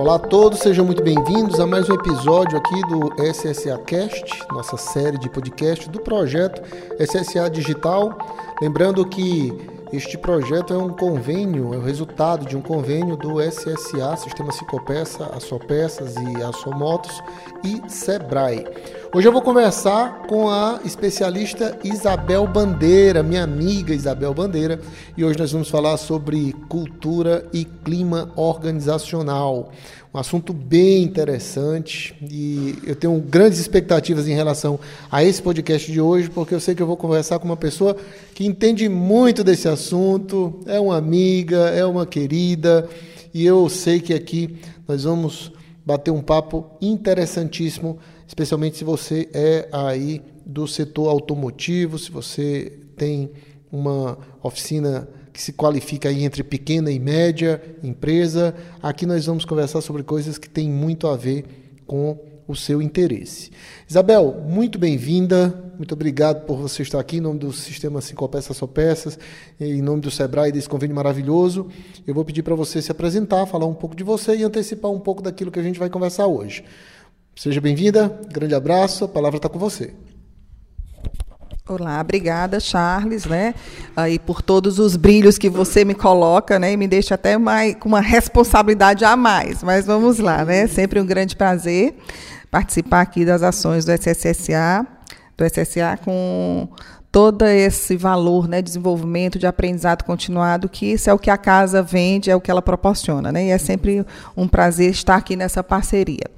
Olá a todos, sejam muito bem-vindos a mais um episódio aqui do SSA Cast, nossa série de podcast do projeto SSA Digital. Lembrando que este projeto é um convênio, é o resultado de um convênio do SSA, Sistema Cicopeça, Assopeças e Assomotos e Sebrae. Hoje eu vou conversar com a especialista Isabel Bandeira, minha amiga Isabel Bandeira, e hoje nós vamos falar sobre cultura e clima organizacional. Um assunto bem interessante e eu tenho grandes expectativas em relação a esse podcast de hoje, porque eu sei que eu vou conversar com uma pessoa que entende muito desse assunto, é uma amiga, é uma querida, e eu sei que aqui nós vamos bater um papo interessantíssimo especialmente se você é aí do setor automotivo, se você tem uma oficina que se qualifica aí entre pequena e média empresa. Aqui nós vamos conversar sobre coisas que têm muito a ver com o seu interesse. Isabel, muito bem-vinda. Muito obrigado por você estar aqui em nome do Sistema Cinco Peças Só Peças, em nome do Sebrae desse convênio maravilhoso. Eu vou pedir para você se apresentar, falar um pouco de você e antecipar um pouco daquilo que a gente vai conversar hoje. Seja bem-vinda, grande abraço, a palavra está com você. Olá, obrigada, Charles, né? Aí por todos os brilhos que você me coloca, né? E me deixa até mais, com uma responsabilidade a mais. Mas vamos lá, né? Sempre um grande prazer participar aqui das ações do SSSA, do SSA com todo esse valor, né, desenvolvimento de aprendizado continuado, que isso é o que a casa vende, é o que ela proporciona, né? E é sempre um prazer estar aqui nessa parceria.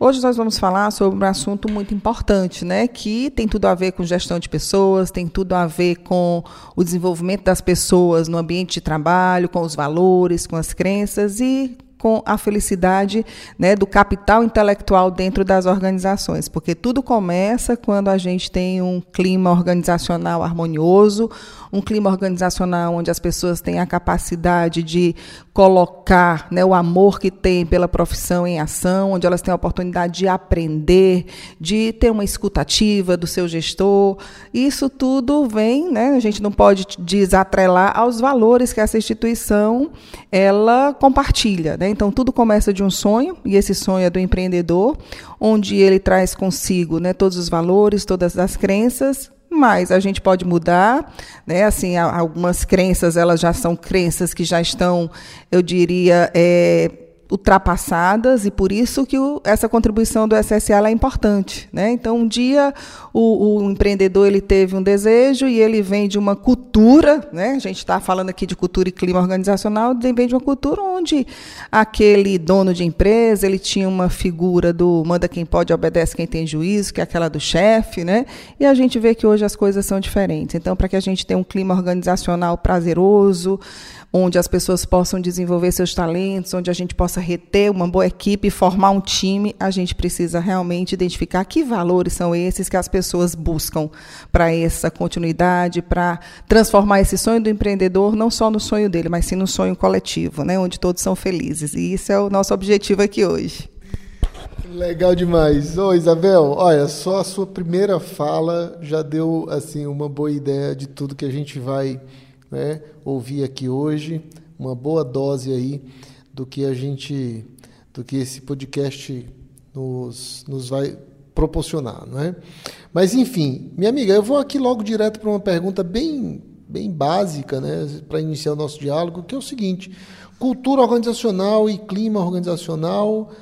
Hoje nós vamos falar sobre um assunto muito importante, né, que tem tudo a ver com gestão de pessoas, tem tudo a ver com o desenvolvimento das pessoas no ambiente de trabalho, com os valores, com as crenças e com a felicidade né, do capital intelectual dentro das organizações, porque tudo começa quando a gente tem um clima organizacional harmonioso, um clima organizacional onde as pessoas têm a capacidade de colocar né, o amor que tem pela profissão em ação, onde elas têm a oportunidade de aprender, de ter uma escutativa do seu gestor. Isso tudo vem, né, a gente não pode desatrelar aos valores que essa instituição ela compartilha. Né? Então, tudo começa de um sonho, e esse sonho é do empreendedor, onde ele traz consigo né, todos os valores, todas as crenças, mas a gente pode mudar, né? Assim, algumas crenças elas já são crenças que já estão, eu diria, é, ultrapassadas e por isso que o, essa contribuição do SSA é importante. Né? Então, um dia o, o, empreendedor ele teve um desejo e ele vem de uma cultura, né? a gente está falando aqui de cultura e clima organizacional, ele vem de uma cultura onde aquele dono de empresa ele tinha uma figura do manda quem pode, obedece quem tem juízo, que é aquela do chefe, né? e a gente vê que hoje as coisas são diferentes. Então, para que a gente tenha um clima organizacional prazeroso, onde as pessoas possam desenvolver seus talentos, onde a gente possa reter uma boa equipe, formar um time, a gente precisa realmente identificar que valores são esses que as pessoas buscam para essa continuidade, para transformar esse sonho do empreendedor não só no sonho dele, mas sim no sonho coletivo, né, onde todos são felizes. E isso é o nosso objetivo aqui hoje. Legal demais. Ô, Isabel, olha, só a sua primeira fala já deu assim uma boa ideia de tudo que a gente vai né, ouvir aqui hoje, uma boa dose aí do que a gente, do que esse podcast nos, nos vai proporcionar, não é? Mas enfim, minha amiga, eu vou aqui logo direto para uma pergunta bem, bem básica, né, para iniciar o nosso diálogo, que é o seguinte: cultura organizacional e clima organizacional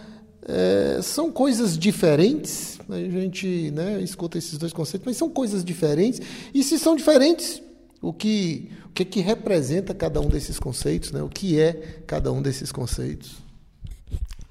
é, são coisas diferentes. A gente né, escuta esses dois conceitos, mas são coisas diferentes. E se são diferentes, o que o que, que representa cada um desses conceitos, né? o que é cada um desses conceitos.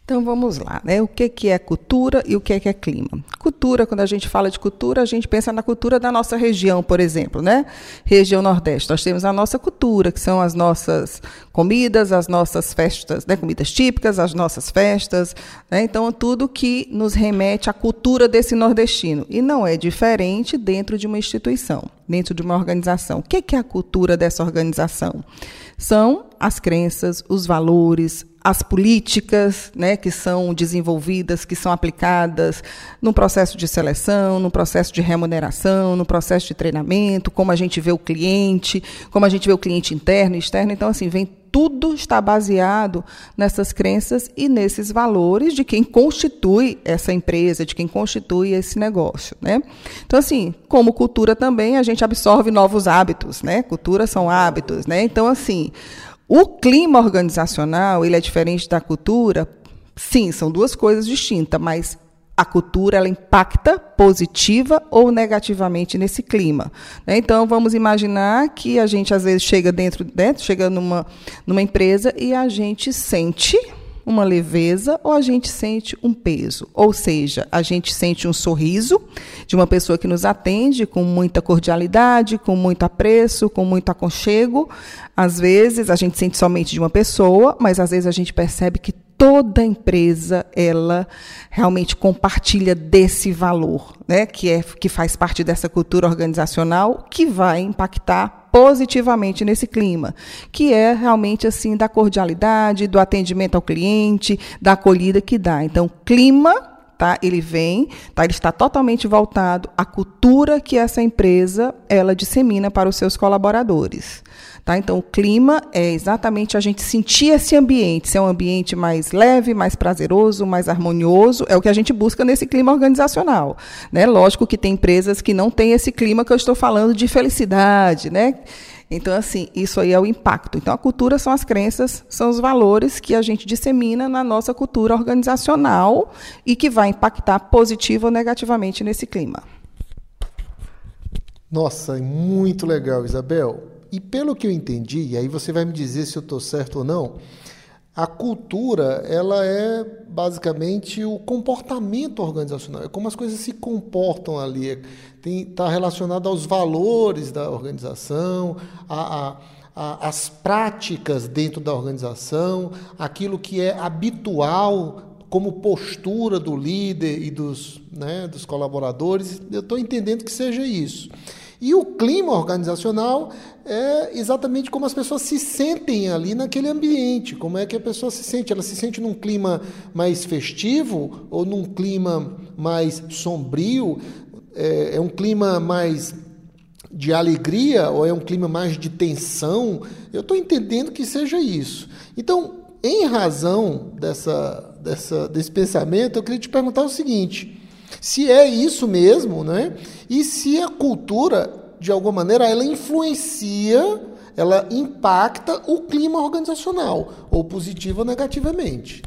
Então vamos lá, né? O que, que é cultura e o que, que é clima? Cultura, quando a gente fala de cultura, a gente pensa na cultura da nossa região, por exemplo, né? Região Nordeste. Nós temos a nossa cultura, que são as nossas comidas, as nossas festas, né? comidas típicas, as nossas festas. Né? Então, tudo que nos remete à cultura desse nordestino. E não é diferente dentro de uma instituição, dentro de uma organização. O que, que é a cultura dessa organização? São as crenças, os valores, as políticas né, que são desenvolvidas, que são aplicadas no processo de seleção, no processo de remuneração, no processo de treinamento, como a gente vê o cliente, como a gente vê o cliente interno e externo. Então, assim, vem tudo está baseado nessas crenças e nesses valores de quem constitui essa empresa, de quem constitui esse negócio, né? Então assim, como cultura também a gente absorve novos hábitos, né? Cultura são hábitos, né? Então assim, o clima organizacional, ele é diferente da cultura? Sim, são duas coisas distintas, mas a cultura ela impacta positiva ou negativamente nesse clima. Né? Então vamos imaginar que a gente às vezes chega dentro, dentro chega numa, numa empresa e a gente sente uma leveza ou a gente sente um peso. Ou seja, a gente sente um sorriso de uma pessoa que nos atende com muita cordialidade, com muito apreço, com muito aconchego. Às vezes a gente sente somente de uma pessoa, mas às vezes a gente percebe que toda empresa ela realmente compartilha desse valor, né, que é que faz parte dessa cultura organizacional que vai impactar positivamente nesse clima, que é realmente assim da cordialidade, do atendimento ao cliente, da acolhida que dá. Então, clima Tá? Ele vem, tá? Ele está totalmente voltado à cultura que essa empresa ela dissemina para os seus colaboradores. Tá? Então, o clima é exatamente a gente sentir esse ambiente, ser um ambiente mais leve, mais prazeroso, mais harmonioso, é o que a gente busca nesse clima organizacional. Né? Lógico que tem empresas que não têm esse clima que eu estou falando de felicidade, né? Então, assim, isso aí é o impacto. Então, a cultura são as crenças, são os valores que a gente dissemina na nossa cultura organizacional e que vai impactar positivo ou negativamente nesse clima. Nossa, muito legal, Isabel. E pelo que eu entendi, e aí você vai me dizer se eu estou certo ou não, a cultura ela é basicamente o comportamento organizacional, é como as coisas se comportam ali, está relacionado aos valores da organização, a, a, as práticas dentro da organização, aquilo que é habitual como postura do líder e dos, né, dos colaboradores. Eu estou entendendo que seja isso. E o clima organizacional é exatamente como as pessoas se sentem ali naquele ambiente. Como é que a pessoa se sente? Ela se sente num clima mais festivo ou num clima mais sombrio? É, é um clima mais de alegria ou é um clima mais de tensão? Eu estou entendendo que seja isso. Então, em razão dessa, dessa, desse pensamento, eu queria te perguntar o seguinte se é isso mesmo, né? E se a cultura, de alguma maneira, ela influencia, ela impacta o clima organizacional, ou positivo ou negativamente.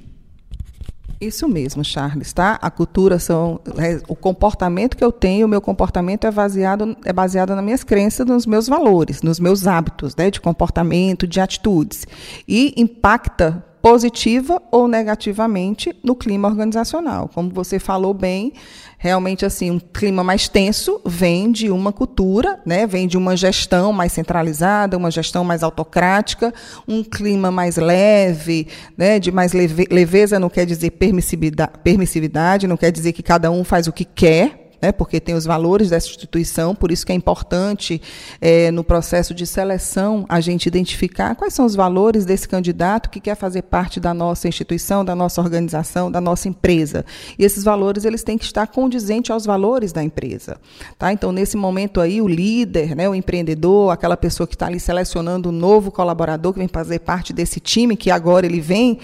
Isso mesmo, Charles, tá? A cultura são é, o comportamento que eu tenho, o meu comportamento é baseado é baseado nas minhas crenças, nos meus valores, nos meus hábitos, né, de comportamento, de atitudes e impacta positiva ou negativamente no clima organizacional. Como você falou bem, realmente assim, um clima mais tenso vem de uma cultura, né? Vem de uma gestão mais centralizada, uma gestão mais autocrática, um clima mais leve, né? De mais leve, leveza não quer dizer permissividade, permissividade, não quer dizer que cada um faz o que quer, né, porque tem os valores dessa instituição, por isso que é importante, é, no processo de seleção, a gente identificar quais são os valores desse candidato que quer fazer parte da nossa instituição, da nossa organização, da nossa empresa. E esses valores eles têm que estar condizentes aos valores da empresa. Tá? Então, nesse momento aí, o líder, né, o empreendedor, aquela pessoa que está ali selecionando um novo colaborador que vem fazer parte desse time, que agora ele vem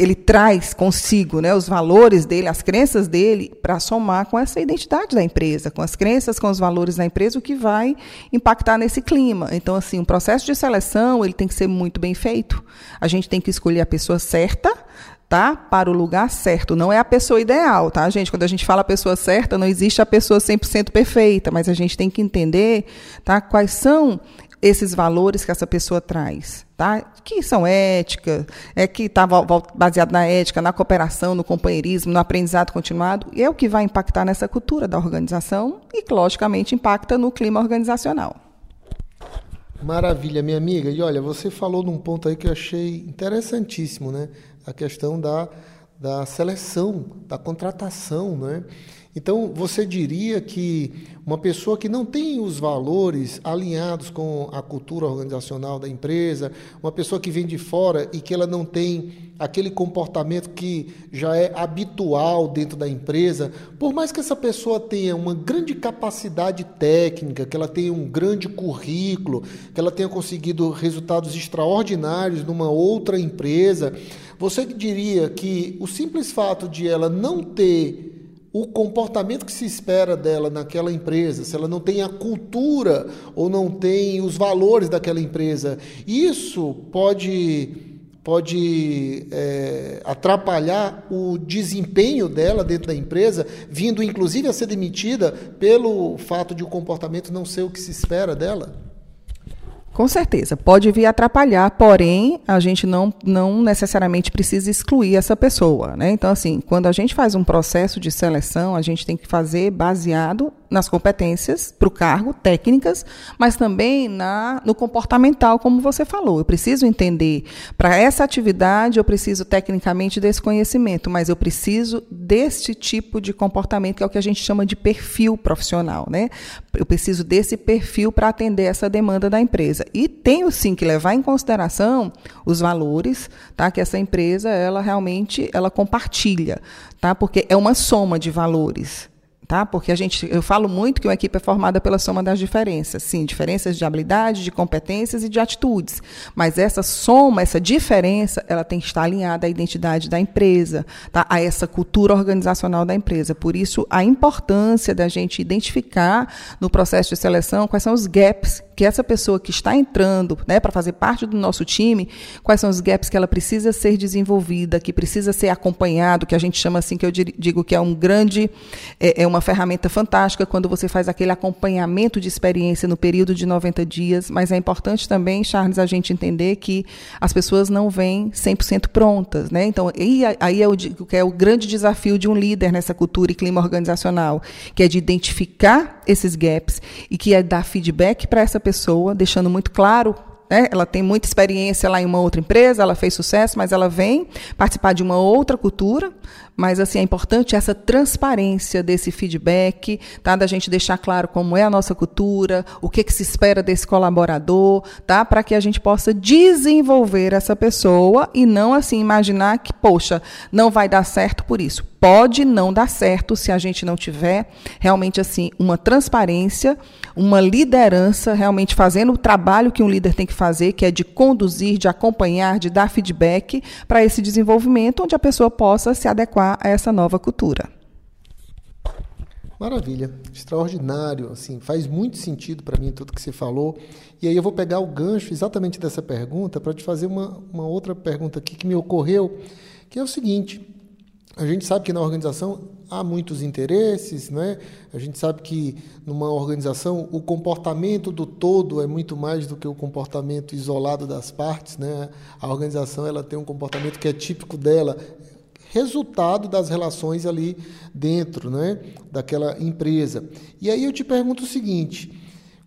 ele traz consigo né, os valores dele, as crenças dele, para somar com essa identidade da empresa, com as crenças, com os valores da empresa, o que vai impactar nesse clima. Então, assim, o um processo de seleção ele tem que ser muito bem feito. A gente tem que escolher a pessoa certa, tá? Para o lugar certo. Não é a pessoa ideal, tá, gente? Quando a gente fala a pessoa certa, não existe a pessoa 100% perfeita, mas a gente tem que entender, tá? Quais são esses valores que essa pessoa traz, tá? Que são ética, é que está baseado na ética, na cooperação, no companheirismo, no aprendizado continuado, é o que vai impactar nessa cultura da organização e, logicamente, impacta no clima organizacional. Maravilha, minha amiga. E olha, você falou num ponto aí que eu achei interessantíssimo, né? A questão da, da seleção, da contratação, né? Então, você diria que uma pessoa que não tem os valores alinhados com a cultura organizacional da empresa, uma pessoa que vem de fora e que ela não tem aquele comportamento que já é habitual dentro da empresa, por mais que essa pessoa tenha uma grande capacidade técnica, que ela tenha um grande currículo, que ela tenha conseguido resultados extraordinários numa outra empresa, você diria que o simples fato de ela não ter o comportamento que se espera dela naquela empresa, se ela não tem a cultura ou não tem os valores daquela empresa, isso pode pode é, atrapalhar o desempenho dela dentro da empresa, vindo inclusive a ser demitida pelo fato de o comportamento não ser o que se espera dela? Com certeza, pode vir atrapalhar, porém, a gente não, não necessariamente precisa excluir essa pessoa. Né? Então, assim, quando a gente faz um processo de seleção, a gente tem que fazer baseado nas competências para o cargo, técnicas, mas também na, no comportamental, como você falou. Eu preciso entender, para essa atividade, eu preciso tecnicamente desse conhecimento, mas eu preciso desse tipo de comportamento, que é o que a gente chama de perfil profissional. Né? Eu preciso desse perfil para atender essa demanda da empresa. E tenho sim que levar em consideração os valores tá, que essa empresa ela realmente ela compartilha, tá? porque é uma soma de valores tá? Porque a gente, eu falo muito que uma equipe é formada pela soma das diferenças, sim, diferenças de habilidade, de competências e de atitudes. Mas essa soma, essa diferença, ela tem que estar alinhada à identidade da empresa, tá? A essa cultura organizacional da empresa. Por isso, a importância da gente identificar no processo de seleção quais são os gaps que essa pessoa que está entrando, né, para fazer parte do nosso time, quais são os gaps que ela precisa ser desenvolvida, que precisa ser acompanhado, que a gente chama assim que eu digo que é um grande, é, é uma ferramenta fantástica quando você faz aquele acompanhamento de experiência no período de 90 dias, mas é importante também, Charles, a gente entender que as pessoas não vêm 100% prontas. Né? Então, aí é o, que é o grande desafio de um líder nessa cultura e clima organizacional, que é de identificar esses gaps e que é dar feedback para essa pessoa, deixando muito claro né? Ela tem muita experiência lá em uma outra empresa, ela fez sucesso, mas ela vem participar de uma outra cultura. Mas assim é importante essa transparência desse feedback, tá? Da gente deixar claro como é a nossa cultura, o que, que se espera desse colaborador, tá? Para que a gente possa desenvolver essa pessoa e não assim imaginar que poxa não vai dar certo por isso pode não dar certo se a gente não tiver realmente assim uma transparência, uma liderança realmente fazendo o trabalho que um líder tem que fazer, que é de conduzir, de acompanhar, de dar feedback para esse desenvolvimento onde a pessoa possa se adequar a essa nova cultura. Maravilha, extraordinário, assim, faz muito sentido para mim tudo que você falou. E aí eu vou pegar o gancho exatamente dessa pergunta para te fazer uma, uma outra pergunta aqui que me ocorreu, que é o seguinte: a gente sabe que na organização há muitos interesses, né? A gente sabe que numa organização o comportamento do todo é muito mais do que o comportamento isolado das partes, né? A organização ela tem um comportamento que é típico dela, resultado das relações ali dentro, né? Daquela empresa. E aí eu te pergunto o seguinte: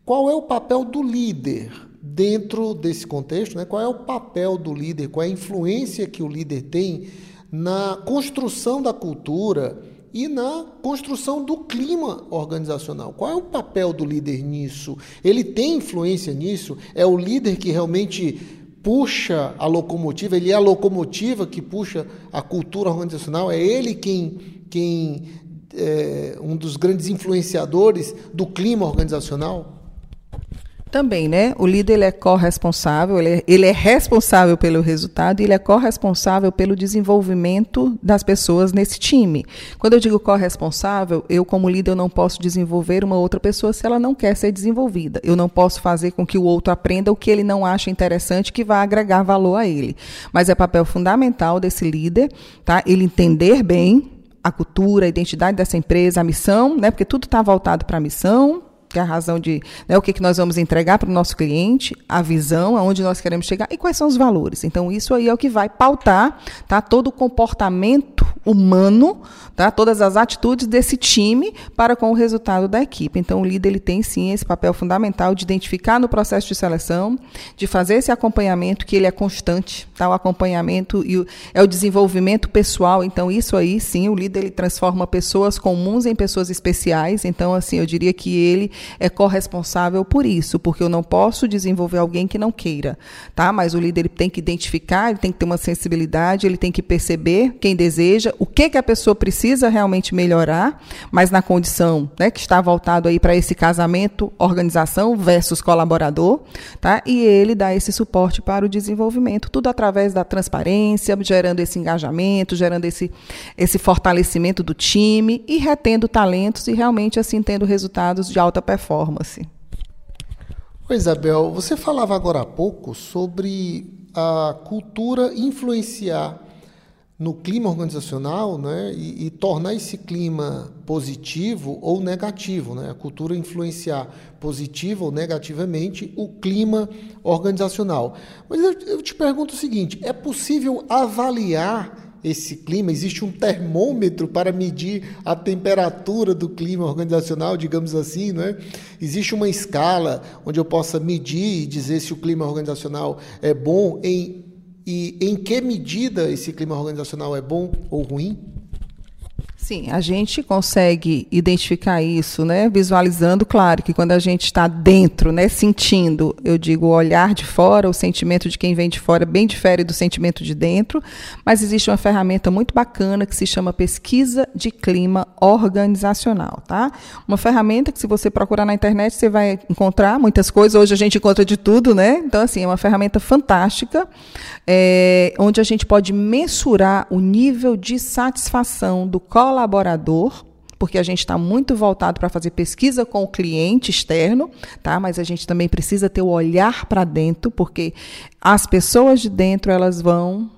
qual é o papel do líder dentro desse contexto, né? Qual é o papel do líder? Qual é a influência que o líder tem? na construção da cultura e na construção do clima organizacional. Qual é o papel do líder nisso? Ele tem influência nisso? É o líder que realmente puxa a locomotiva, ele é a locomotiva que puxa a cultura organizacional, é ele quem, quem é um dos grandes influenciadores do clima organizacional? Também, né? O líder ele é corresponsável, ele é, ele é responsável pelo resultado e ele é corresponsável pelo desenvolvimento das pessoas nesse time. Quando eu digo corresponsável, eu como líder eu não posso desenvolver uma outra pessoa se ela não quer ser desenvolvida. Eu não posso fazer com que o outro aprenda o que ele não acha interessante que vai agregar valor a ele. Mas é papel fundamental desse líder, tá? Ele entender bem a cultura, a identidade dessa empresa, a missão, né? Porque tudo está voltado para a missão, que é a razão de né, o que, que nós vamos entregar para o nosso cliente, a visão, aonde nós queremos chegar e quais são os valores. Então, isso aí é o que vai pautar tá, todo o comportamento humano, tá? todas as atitudes desse time para com o resultado da equipe. Então, o líder ele tem sim esse papel fundamental de identificar no processo de seleção, de fazer esse acompanhamento, que ele é constante, tá? o acompanhamento e o, é o desenvolvimento pessoal. Então, isso aí sim, o líder ele transforma pessoas comuns em pessoas especiais. Então, assim, eu diria que ele é corresponsável por isso, porque eu não posso desenvolver alguém que não queira, tá? Mas o líder ele tem que identificar, ele tem que ter uma sensibilidade, ele tem que perceber quem deseja, o que, que a pessoa precisa realmente melhorar, mas na condição né, que está voltado aí para esse casamento, organização versus colaborador, tá? E ele dá esse suporte para o desenvolvimento, tudo através da transparência, gerando esse engajamento, gerando esse, esse fortalecimento do time e retendo talentos e realmente assim tendo resultados de alta performance. Isabel, você falava agora há pouco sobre a cultura influenciar no clima organizacional né, e, e, tornar esse clima positivo ou negativo, né, a cultura influenciar positivo ou negativamente o clima organizacional. Mas eu, eu te pergunto o seguinte: é possível avaliar esse clima? Existe um termômetro para medir a temperatura do clima organizacional, digamos assim, não é? Existe uma escala onde eu possa medir e dizer se o clima organizacional é bom em e em que medida esse clima organizacional é bom ou ruim? Sim, a gente consegue identificar isso, né? Visualizando, claro, que quando a gente está dentro, né, sentindo, eu digo, o olhar de fora, o sentimento de quem vem de fora bem difere do sentimento de dentro, mas existe uma ferramenta muito bacana que se chama pesquisa de clima organizacional, tá? Uma ferramenta que se você procurar na internet você vai encontrar muitas coisas. Hoje a gente encontra de tudo, né? Então assim é uma ferramenta fantástica, é, onde a gente pode mensurar o nível de satisfação do colaborador colaborador, porque a gente está muito voltado para fazer pesquisa com o cliente externo, tá? Mas a gente também precisa ter o olhar para dentro, porque as pessoas de dentro elas vão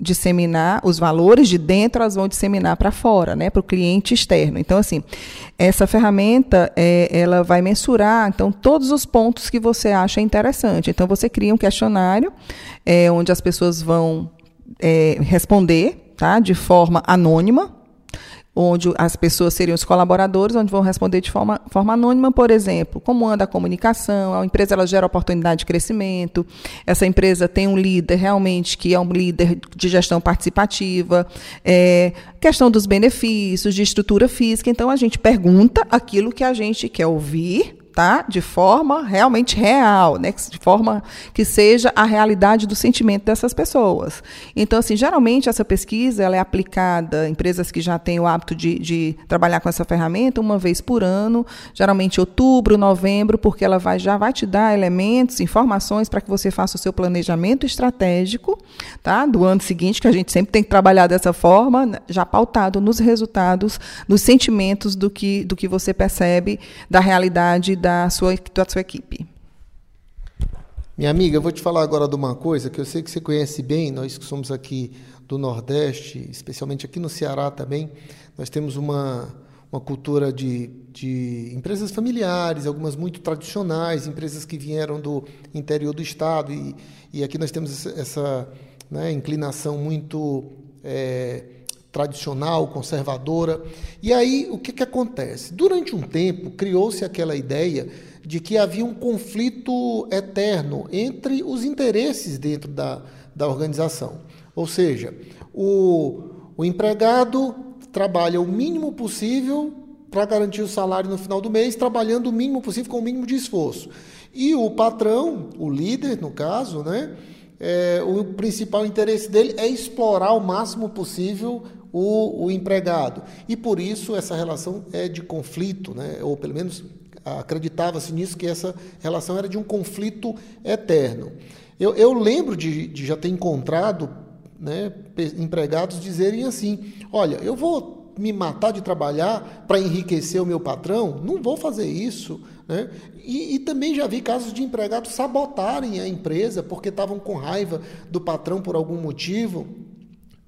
disseminar os valores de dentro, elas vão disseminar para fora, né, para o cliente externo. Então, assim, essa ferramenta é, ela vai mensurar então todos os pontos que você acha interessante. Então, você cria um questionário é, onde as pessoas vão é, responder, tá, de forma anônima onde as pessoas seriam os colaboradores, onde vão responder de forma, forma anônima, por exemplo, como anda a comunicação, a empresa ela gera oportunidade de crescimento, essa empresa tem um líder realmente que é um líder de gestão participativa, é, questão dos benefícios, de estrutura física, então a gente pergunta aquilo que a gente quer ouvir, tá? De forma realmente real, né? De forma que seja a realidade do sentimento dessas pessoas. Então, assim, geralmente essa pesquisa ela é aplicada em empresas que já têm o hábito de, de trabalhar com essa ferramenta uma vez por ano, geralmente outubro, novembro, porque ela vai, já vai te dar elementos, informações para que você faça o seu planejamento estratégico, tá? Do ano seguinte, que a gente sempre tem que trabalhar dessa forma, já pautado nos resultados, nos sentimentos do que, do que você percebe da realidade da sua, da sua equipe. Minha amiga, eu vou te falar agora de uma coisa que eu sei que você conhece bem, nós que somos aqui do Nordeste, especialmente aqui no Ceará também, nós temos uma, uma cultura de, de empresas familiares, algumas muito tradicionais, empresas que vieram do interior do Estado, e, e aqui nós temos essa, né, inclinação muito. É, tradicional, conservadora. E aí, o que, que acontece? Durante um tempo, criou-se aquela ideia de que havia um conflito eterno entre os interesses dentro da, da organização. Ou seja, o, o empregado trabalha o mínimo possível para garantir o salário no final do mês, trabalhando o mínimo possível com o mínimo de esforço. E o patrão, o líder, no caso, né, é, o principal interesse dele é explorar o máximo possível o, o empregado. E por isso essa relação é de conflito, né? ou pelo menos acreditava-se nisso, que essa relação era de um conflito eterno. Eu, eu lembro de, de, já ter encontrado né, empregados dizerem assim: olha, eu vou me matar de trabalhar para enriquecer o meu patrão? Não vou fazer isso. Né? E, e, também já vi casos de empregados sabotarem a empresa porque estavam com raiva do patrão por algum motivo.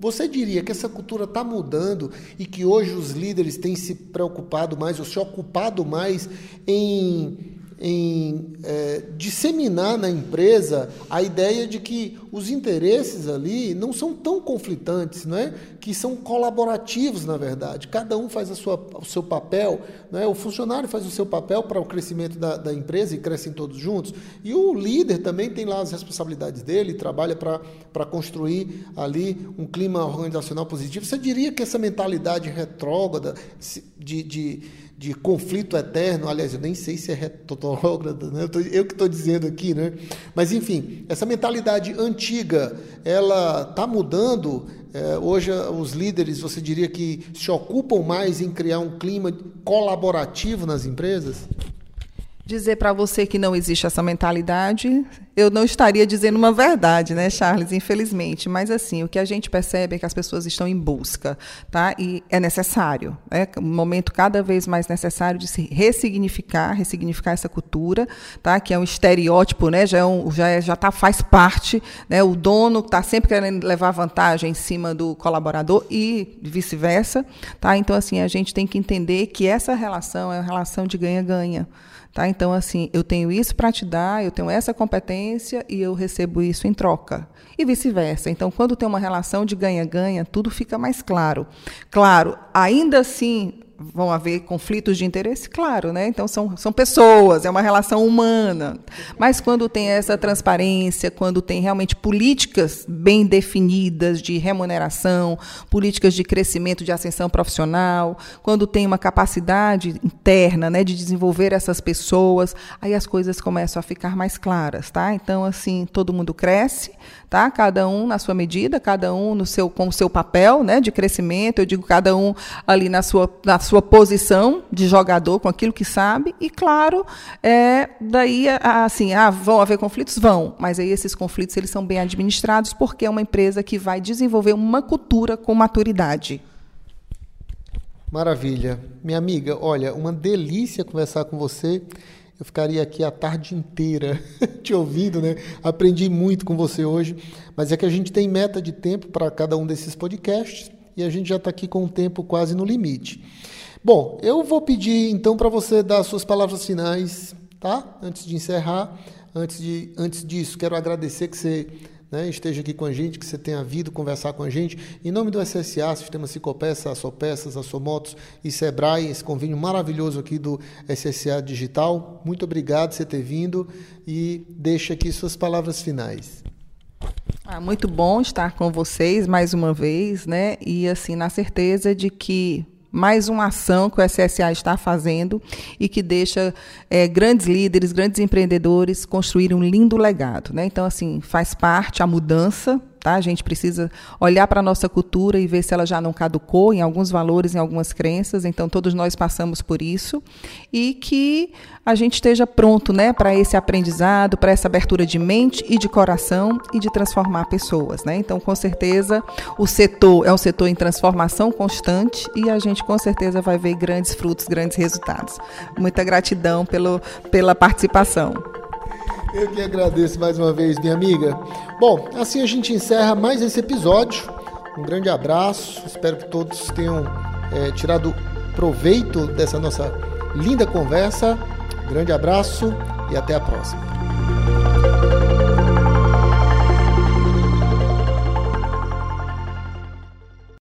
Você diria que essa cultura está mudando e que hoje os líderes têm se preocupado mais ou se ocupado mais em, em é, disseminar na empresa a ideia de que os interesses ali não são tão conflitantes, não é? Que são colaborativos, na verdade. Cada um faz a sua, o seu papel, não é? o funcionário faz o seu papel para o crescimento da, da empresa e crescem todos juntos. E o líder também tem lá as responsabilidades dele, trabalha para construir ali um clima organizacional positivo. Você diria que essa mentalidade retrógrada de, de de conflito eterno. Aliás, eu nem sei se é retrógrada, né? eu que estou dizendo aqui, né? Mas enfim, essa mentalidade antiga, ela está mudando. É, hoje os líderes, você diria que se ocupam mais em criar um clima colaborativo nas empresas? Dizer para você que não existe essa mentalidade, eu não estaria dizendo uma verdade, né, Charles? Infelizmente. Mas assim, o que a gente percebe é que as pessoas estão em busca, tá? E é necessário, é um momento cada vez mais necessário de se ressignificar, ressignificar essa cultura, tá? Que é um estereótipo, né? Já é um, já é, já tá faz parte, né? O dono está sempre querendo levar vantagem em cima do colaborador e vice-versa, tá? Então assim, a gente tem que entender que essa relação é uma relação de ganha-ganha. Tá? Então, assim, eu tenho isso para te dar, eu tenho essa competência e eu recebo isso em troca. E vice-versa. Então, quando tem uma relação de ganha-ganha, tudo fica mais claro. Claro, ainda assim, vão haver conflitos de interesse? Claro, né? Então são, são pessoas, é uma relação humana. Mas quando tem essa transparência, quando tem realmente políticas bem definidas de remuneração, políticas de crescimento, de ascensão profissional, quando tem uma capacidade interna né, de desenvolver essas pessoas, aí as coisas começam a ficar mais claras, tá? Então, assim, todo mundo cresce, tá? Cada um na sua medida, cada um no seu, com o seu papel né, de crescimento, eu digo cada um ali na sua, na sua posição de jogador, com aquilo que sabe, e claro, é, daí assim, ah, vão haver conflitos? Vão, mas aí esses conflitos eles são bem administrados porque é uma empresa que vai desenvolver uma cultura com maturidade. Maravilha. Minha amiga, olha, uma delícia conversar com você. Eu ficaria aqui a tarde inteira te ouvindo, né? Aprendi muito com você hoje, mas é que a gente tem meta de tempo para cada um desses podcasts e a gente já está aqui com o tempo quase no limite. Bom, eu vou pedir então para você dar as suas palavras finais, tá? Antes de encerrar. Antes, de, antes disso, quero agradecer que você né, esteja aqui com a gente, que você tenha vindo conversar com a gente. Em nome do SSA, Sistema Cicopeça, Assopeças, Assomotos e Sebrae, esse convênio maravilhoso aqui do SSA Digital. Muito obrigado por você ter vindo e deixa aqui suas palavras finais. Ah, muito bom estar com vocês mais uma vez, né? E assim, na certeza de que mais uma ação que o SSA está fazendo e que deixa é, grandes líderes, grandes empreendedores construírem um lindo legado. Né? Então, assim, faz parte a mudança Tá? A gente precisa olhar para a nossa cultura e ver se ela já não caducou em alguns valores, em algumas crenças. Então, todos nós passamos por isso. E que a gente esteja pronto né, para esse aprendizado, para essa abertura de mente e de coração e de transformar pessoas. Né? Então, com certeza, o setor é um setor em transformação constante e a gente, com certeza, vai ver grandes frutos, grandes resultados. Muita gratidão pelo, pela participação. Eu que agradeço mais uma vez, minha amiga. Bom, assim a gente encerra mais esse episódio. Um grande abraço. Espero que todos tenham é, tirado proveito dessa nossa linda conversa. grande abraço e até a próxima.